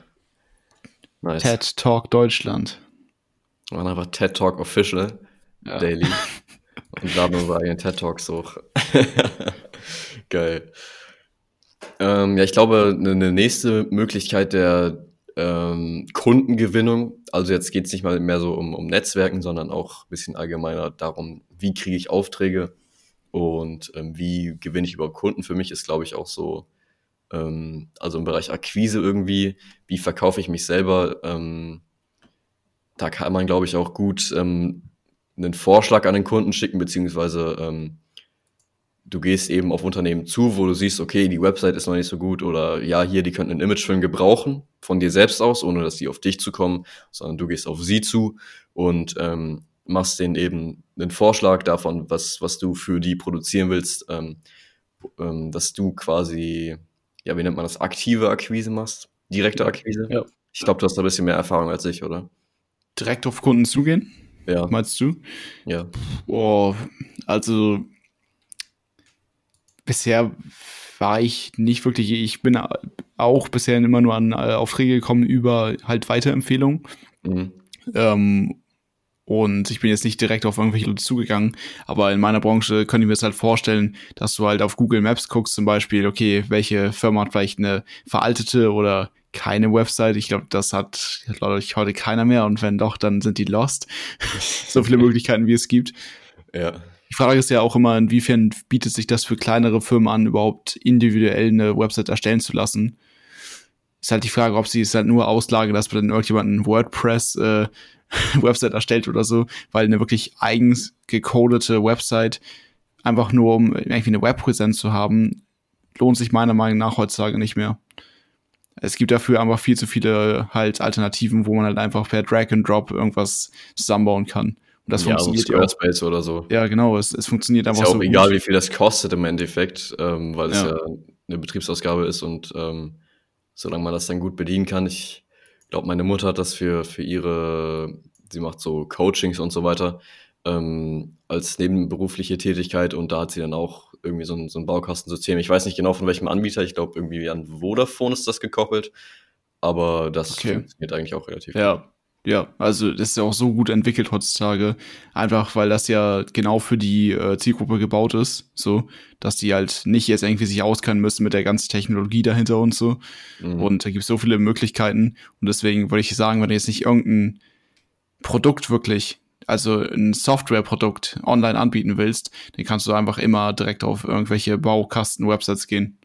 Nice. TED Talk Deutschland. Und einfach TED Talk Official ja. Daily. Und laden unsere eigenen TED Talks hoch. Geil. Ähm, ja, ich glaube, eine ne nächste Möglichkeit der ähm, Kundengewinnung, also jetzt geht es nicht mal mehr so um, um Netzwerken, sondern auch ein bisschen allgemeiner darum, wie kriege ich Aufträge und ähm, wie gewinne ich über Kunden. Für mich ist, glaube ich, auch so, ähm, also im Bereich Akquise irgendwie, wie verkaufe ich mich selber. Ähm, da kann man, glaube ich, auch gut ähm, einen Vorschlag an den Kunden schicken, beziehungsweise ähm, du gehst eben auf Unternehmen zu, wo du siehst, okay, die Website ist noch nicht so gut oder ja, hier, die könnten einen Imagefilm gebrauchen von dir selbst aus, ohne dass die auf dich zu kommen, sondern du gehst auf sie zu und ähm, machst denen eben einen Vorschlag davon, was, was du für die produzieren willst, ähm, ähm, dass du quasi, ja, wie nennt man das, aktive Akquise machst, direkte Akquise. Ja. Ich glaube, du hast da ein bisschen mehr Erfahrung als ich, oder? Direkt auf Kunden zugehen? Ja. Meinst du? Ja. Boah, also bisher war ich nicht wirklich, ich bin auch bisher immer nur an äh, Aufträge gekommen über halt Weiterempfehlungen. Mhm. Ähm, und ich bin jetzt nicht direkt auf irgendwelche Leute zugegangen, aber in meiner Branche könnte ich mir das halt vorstellen, dass du halt auf Google Maps guckst, zum Beispiel, okay, welche Firma hat vielleicht eine veraltete oder keine Website. Ich glaube, das hat, glaube ich, heute keiner mehr. Und wenn doch, dann sind die lost. so viele Möglichkeiten, wie es gibt. Ja. Die Frage ist ja auch immer, inwiefern bietet sich das für kleinere Firmen an, überhaupt individuell eine Website erstellen zu lassen. Ist halt die Frage, ob sie es halt nur auslagern, dass man dann irgendjemand WordPress äh, Website erstellt oder so, weil eine wirklich eigens gecodete Website einfach nur um irgendwie eine Webpräsenz zu haben, lohnt sich meiner Meinung nach heutzutage nicht mehr. Es gibt dafür einfach viel zu viele halt Alternativen, wo man halt einfach per Drag and Drop irgendwas zusammenbauen kann. Und das ja, funktioniert so Squarespace oder so. Ja, genau. Es, es funktioniert einfach ist ja auch so egal, gut. wie viel das kostet im Endeffekt, ähm, weil es ja. ja eine Betriebsausgabe ist und ähm, solange man das dann gut bedienen kann. Ich glaube, meine Mutter hat das für, für ihre, sie macht so Coachings und so weiter, ähm, als nebenberufliche Tätigkeit und da hat sie dann auch irgendwie so ein, so ein Baukastensystem. Ich weiß nicht genau von welchem Anbieter, ich glaube irgendwie an Vodafone ist das gekoppelt, aber das okay. funktioniert eigentlich auch relativ ja. Ja, also das ist ja auch so gut entwickelt heutzutage, einfach weil das ja genau für die äh, Zielgruppe gebaut ist, so, dass die halt nicht jetzt irgendwie sich auskennen müssen mit der ganzen Technologie dahinter und so. Mhm. Und da gibt es so viele Möglichkeiten und deswegen würde ich sagen, wenn du jetzt nicht irgendein Produkt wirklich, also ein Softwareprodukt online anbieten willst, dann kannst du einfach immer direkt auf irgendwelche Baukasten-Websites gehen.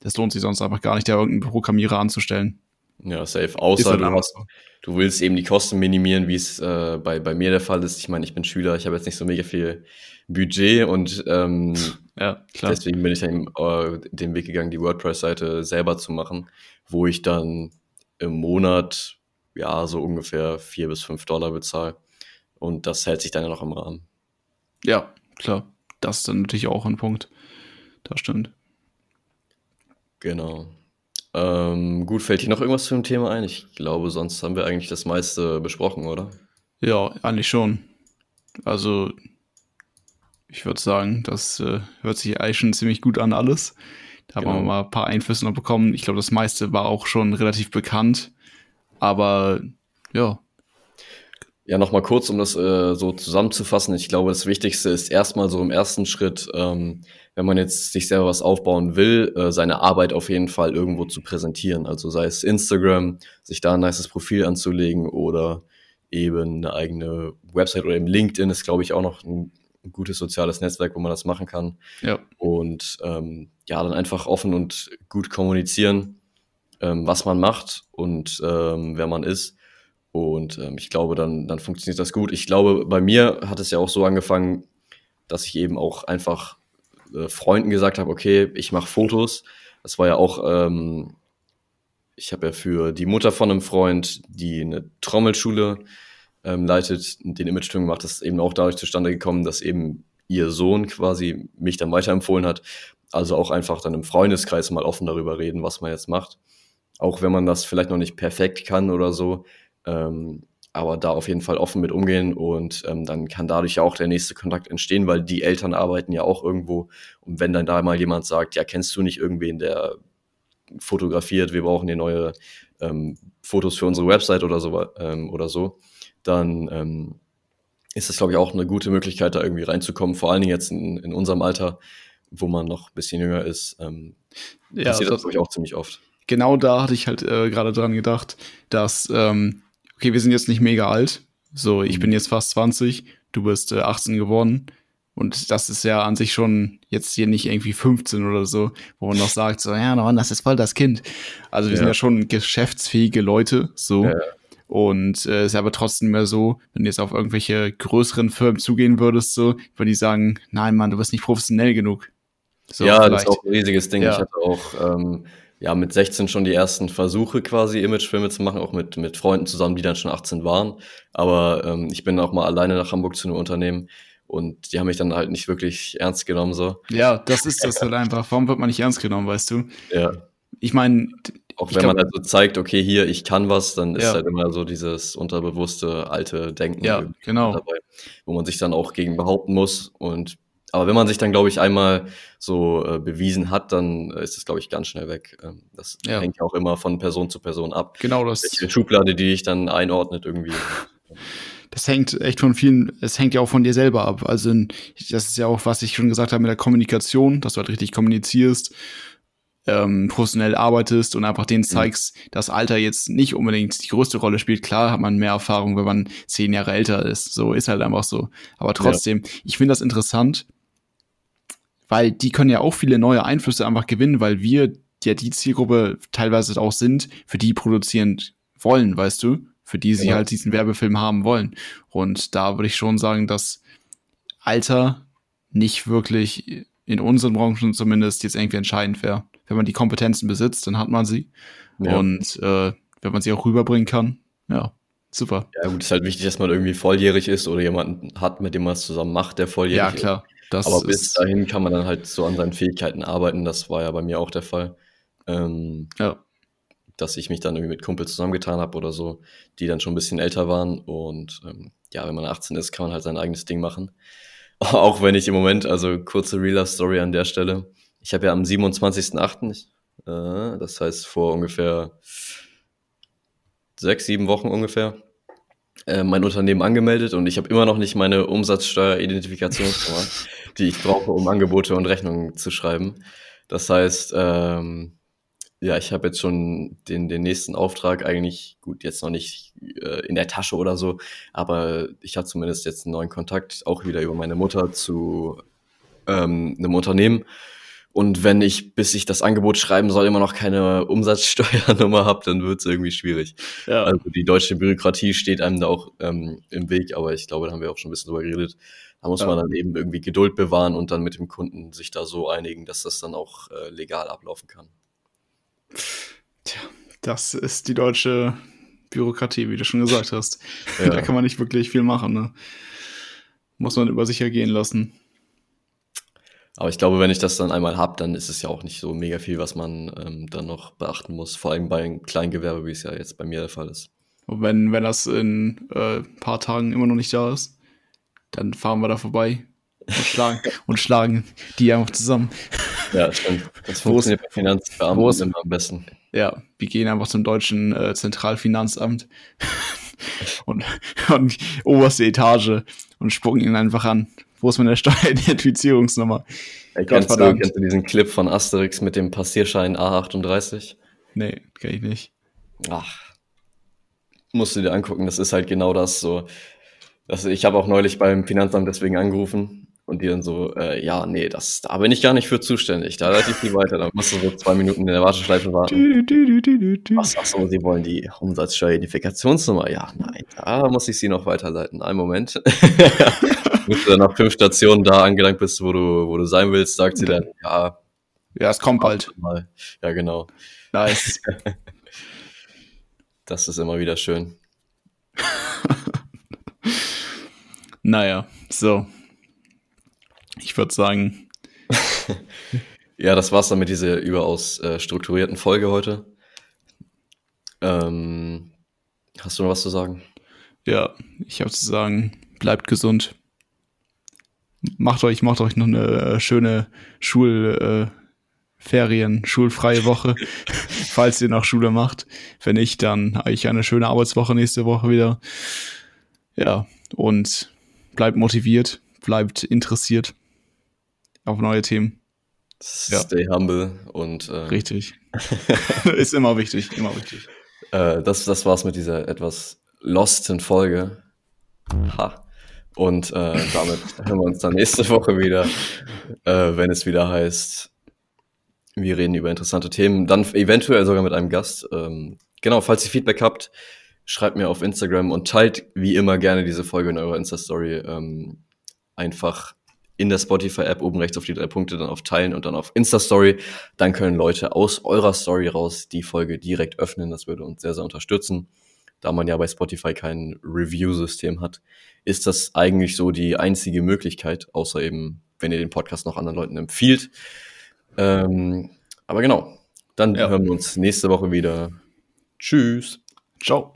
Das lohnt sich sonst einfach gar nicht, da irgendeinen Programmierer anzustellen. Ja, safe. Außer du, hast, du willst eben die Kosten minimieren, wie es äh, bei, bei mir der Fall ist. Ich meine, ich bin Schüler, ich habe jetzt nicht so mega viel Budget und ähm, ja, klar. deswegen bin ich dann äh, den Weg gegangen, die WordPress-Seite selber zu machen, wo ich dann im Monat ja so ungefähr vier bis fünf Dollar bezahle. Und das hält sich dann ja noch im Rahmen. Ja, klar. Das ist dann natürlich auch ein Punkt. Das stimmt. Genau. Ähm, gut, fällt dir noch irgendwas zu dem Thema ein? Ich glaube, sonst haben wir eigentlich das meiste besprochen, oder? Ja, eigentlich schon. Also, ich würde sagen, das äh, hört sich eigentlich schon ziemlich gut an, alles. Da genau. haben wir genau. mal ein paar Einflüsse noch bekommen. Ich glaube, das meiste war auch schon relativ bekannt. Aber ja, ja, nochmal kurz, um das äh, so zusammenzufassen. Ich glaube, das Wichtigste ist erstmal so im ersten Schritt, ähm, wenn man jetzt sich selber was aufbauen will, äh, seine Arbeit auf jeden Fall irgendwo zu präsentieren. Also sei es Instagram, sich da ein nices Profil anzulegen oder eben eine eigene Website oder eben LinkedIn ist, glaube ich, auch noch ein gutes soziales Netzwerk, wo man das machen kann. Ja. Und ähm, ja, dann einfach offen und gut kommunizieren, ähm, was man macht und ähm, wer man ist und ähm, ich glaube, dann, dann funktioniert das gut. Ich glaube, bei mir hat es ja auch so angefangen, dass ich eben auch einfach äh, Freunden gesagt habe, okay, ich mache Fotos. Das war ja auch, ähm, ich habe ja für die Mutter von einem Freund, die eine Trommelschule ähm, leitet, den Image-Turm gemacht. Das ist eben auch dadurch zustande gekommen, dass eben ihr Sohn quasi mich dann weiterempfohlen hat. Also auch einfach dann im Freundeskreis mal offen darüber reden, was man jetzt macht. Auch wenn man das vielleicht noch nicht perfekt kann oder so, ähm, aber da auf jeden Fall offen mit umgehen und ähm, dann kann dadurch ja auch der nächste Kontakt entstehen, weil die Eltern arbeiten ja auch irgendwo. Und wenn dann da mal jemand sagt, ja, kennst du nicht irgendwen, der fotografiert, wir brauchen hier neue ähm, Fotos für unsere Website oder so, ähm, oder so dann ähm, ist das, glaube ich, auch eine gute Möglichkeit, da irgendwie reinzukommen. Vor allen Dingen jetzt in, in unserem Alter, wo man noch ein bisschen jünger ist, ähm, ja, passiert das, glaube ich, auch ziemlich oft. Genau da hatte ich halt äh, gerade dran gedacht, dass ähm, okay, wir sind jetzt nicht mega alt. So, ich mhm. bin jetzt fast 20, du bist äh, 18 geworden. Und das ist ja an sich schon jetzt hier nicht irgendwie 15 oder so, wo man noch sagt, so, ja, Mann, das ist voll das Kind. Also wir ja. sind ja schon geschäftsfähige Leute, so. Ja. Und äh, ist aber trotzdem mehr so, wenn du jetzt auf irgendwelche größeren Firmen zugehen würdest, so, würde ich sagen, nein, Mann, du bist nicht professionell genug. So, ja, vielleicht. das ist auch ein riesiges Ding. Ja. Ich hatte auch ähm, ja, mit 16 schon die ersten Versuche quasi Imagefilme zu machen, auch mit, mit Freunden zusammen, die dann schon 18 waren. Aber ähm, ich bin auch mal alleine nach Hamburg zu einem Unternehmen und die haben mich dann halt nicht wirklich ernst genommen so. Ja, das ist das halt einfach. Warum wird man nicht ernst genommen, weißt du? Ja. Ich meine, auch wenn glaub, man halt so zeigt, okay, hier, ich kann was, dann ist ja. halt immer so dieses unterbewusste alte Denken ja, genau. dabei, wo man sich dann auch gegen behaupten muss und aber wenn man sich dann, glaube ich, einmal so äh, bewiesen hat, dann ist es, glaube ich, ganz schnell weg. Ähm, das ja. hängt ja auch immer von Person zu Person ab. Genau das. Welche Schublade, die dich dann einordnet irgendwie. Das hängt echt von vielen, es hängt ja auch von dir selber ab. Also das ist ja auch, was ich schon gesagt habe mit der Kommunikation, dass du halt richtig kommunizierst, ähm, professionell arbeitest und einfach denen mhm. zeigst, mhm. dass Alter jetzt nicht unbedingt die größte Rolle spielt. Klar hat man mehr Erfahrung, wenn man zehn Jahre älter ist. So ist halt einfach so. Aber trotzdem, ja. ich finde das interessant, weil die können ja auch viele neue Einflüsse einfach gewinnen, weil wir ja die Zielgruppe teilweise auch sind, für die produzieren wollen, weißt du, für die sie ja. halt diesen Werbefilm haben wollen. Und da würde ich schon sagen, dass Alter nicht wirklich in unseren Branchen zumindest jetzt irgendwie entscheidend wäre. Wenn man die Kompetenzen besitzt, dann hat man sie. Ja. Und äh, wenn man sie auch rüberbringen kann, ja, super. Ja, gut, ist halt wichtig, dass man irgendwie volljährig ist oder jemanden hat, mit dem man es zusammen macht, der volljährig ist. Ja, klar. Das Aber bis dahin kann man dann halt so an seinen Fähigkeiten arbeiten. Das war ja bei mir auch der Fall. Ähm, ja. Dass ich mich dann irgendwie mit Kumpels zusammengetan habe oder so, die dann schon ein bisschen älter waren. Und ähm, ja, wenn man 18 ist, kann man halt sein eigenes Ding machen. Auch wenn ich im Moment, also kurze Real-Story an der Stelle. Ich habe ja am 27.08., äh, das heißt vor ungefähr sechs, sieben Wochen ungefähr, äh, mein Unternehmen angemeldet und ich habe immer noch nicht meine Umsatzsteueridentifikationsnummer, die ich brauche, um Angebote und Rechnungen zu schreiben. Das heißt, ähm, ja, ich habe jetzt schon den, den nächsten Auftrag eigentlich, gut, jetzt noch nicht äh, in der Tasche oder so, aber ich habe zumindest jetzt einen neuen Kontakt, auch wieder über meine Mutter zu ähm, einem Unternehmen. Und wenn ich, bis ich das Angebot schreiben soll, immer noch keine Umsatzsteuernummer habe, dann wird es irgendwie schwierig. Ja. Also die deutsche Bürokratie steht einem da auch ähm, im Weg, aber ich glaube, da haben wir auch schon ein bisschen drüber geredet. Da muss ja. man dann eben irgendwie Geduld bewahren und dann mit dem Kunden sich da so einigen, dass das dann auch äh, legal ablaufen kann. Tja, das ist die deutsche Bürokratie, wie du schon gesagt hast. Ja. Da kann man nicht wirklich viel machen. Ne? Muss man über sich ergehen lassen. Aber ich glaube, wenn ich das dann einmal habe, dann ist es ja auch nicht so mega viel, was man ähm, dann noch beachten muss. Vor allem bei einem Kleingewerbe, wie es ja jetzt bei mir der Fall ist. Und wenn, wenn das in ein äh, paar Tagen immer noch nicht da ist, dann fahren wir da vorbei und schlagen, und schlagen die einfach zusammen. Ja, stimmt. Das funktioniert bei Finanzbeamten immer am besten. Ja, wir gehen einfach zum deutschen äh, Zentralfinanzamt und, und oberste Etage und spucken ihn einfach an. Wo ist meine Steueridentifizierungsnummer? Hey, kennst, du, kennst du diesen Clip von Asterix mit dem Passierschein A38? Nee, kenn ich nicht. Ach, musst du dir angucken, das ist halt genau das so. Das, ich habe auch neulich beim Finanzamt deswegen angerufen und die dann so, äh, ja, nee, das, da bin ich gar nicht für zuständig. Da relativ viel weiter. Da musst du so zwei Minuten in der Warteschleife warten. Was, ach so, Sie wollen die Umsatzsteueridentifikationsnummer? Ja, nein, da muss ich Sie noch weiterleiten. Einen Moment. Bis du dann nach fünf Stationen da angelangt bist, wo du, wo du sein willst, sagt sie dann, ja. Ja, es kommt bald. Mal. Ja, genau. Nice. das ist immer wieder schön. naja, so. Ich würde sagen. ja, das war's dann mit dieser überaus äh, strukturierten Folge heute. Ähm, hast du noch was zu sagen? Ja, ich habe zu sagen, bleibt gesund. Macht euch, macht euch noch eine äh, schöne Schulferien, äh, schulfreie Woche, falls ihr noch Schule macht. Wenn nicht, dann eigentlich eine schöne Arbeitswoche nächste Woche wieder. Ja, und bleibt motiviert, bleibt interessiert auf neue Themen. Stay ja. humble und äh, richtig. ist immer wichtig, immer wichtig. Äh, das, das war's mit dieser etwas losten Folge. Ha. Und äh, damit hören wir uns dann nächste Woche wieder, äh, wenn es wieder heißt, wir reden über interessante Themen. Dann eventuell sogar mit einem Gast. Ähm, genau, falls ihr Feedback habt, schreibt mir auf Instagram und teilt wie immer gerne diese Folge in eurer Insta-Story. Ähm, einfach in der Spotify-App oben rechts auf die drei Punkte, dann auf Teilen und dann auf Insta-Story. Dann können Leute aus eurer Story raus die Folge direkt öffnen. Das würde uns sehr, sehr unterstützen. Da man ja bei Spotify kein Review-System hat, ist das eigentlich so die einzige Möglichkeit, außer eben, wenn ihr den Podcast noch anderen Leuten empfiehlt. Ähm, aber genau, dann ja. hören wir uns nächste Woche wieder. Tschüss. Ciao.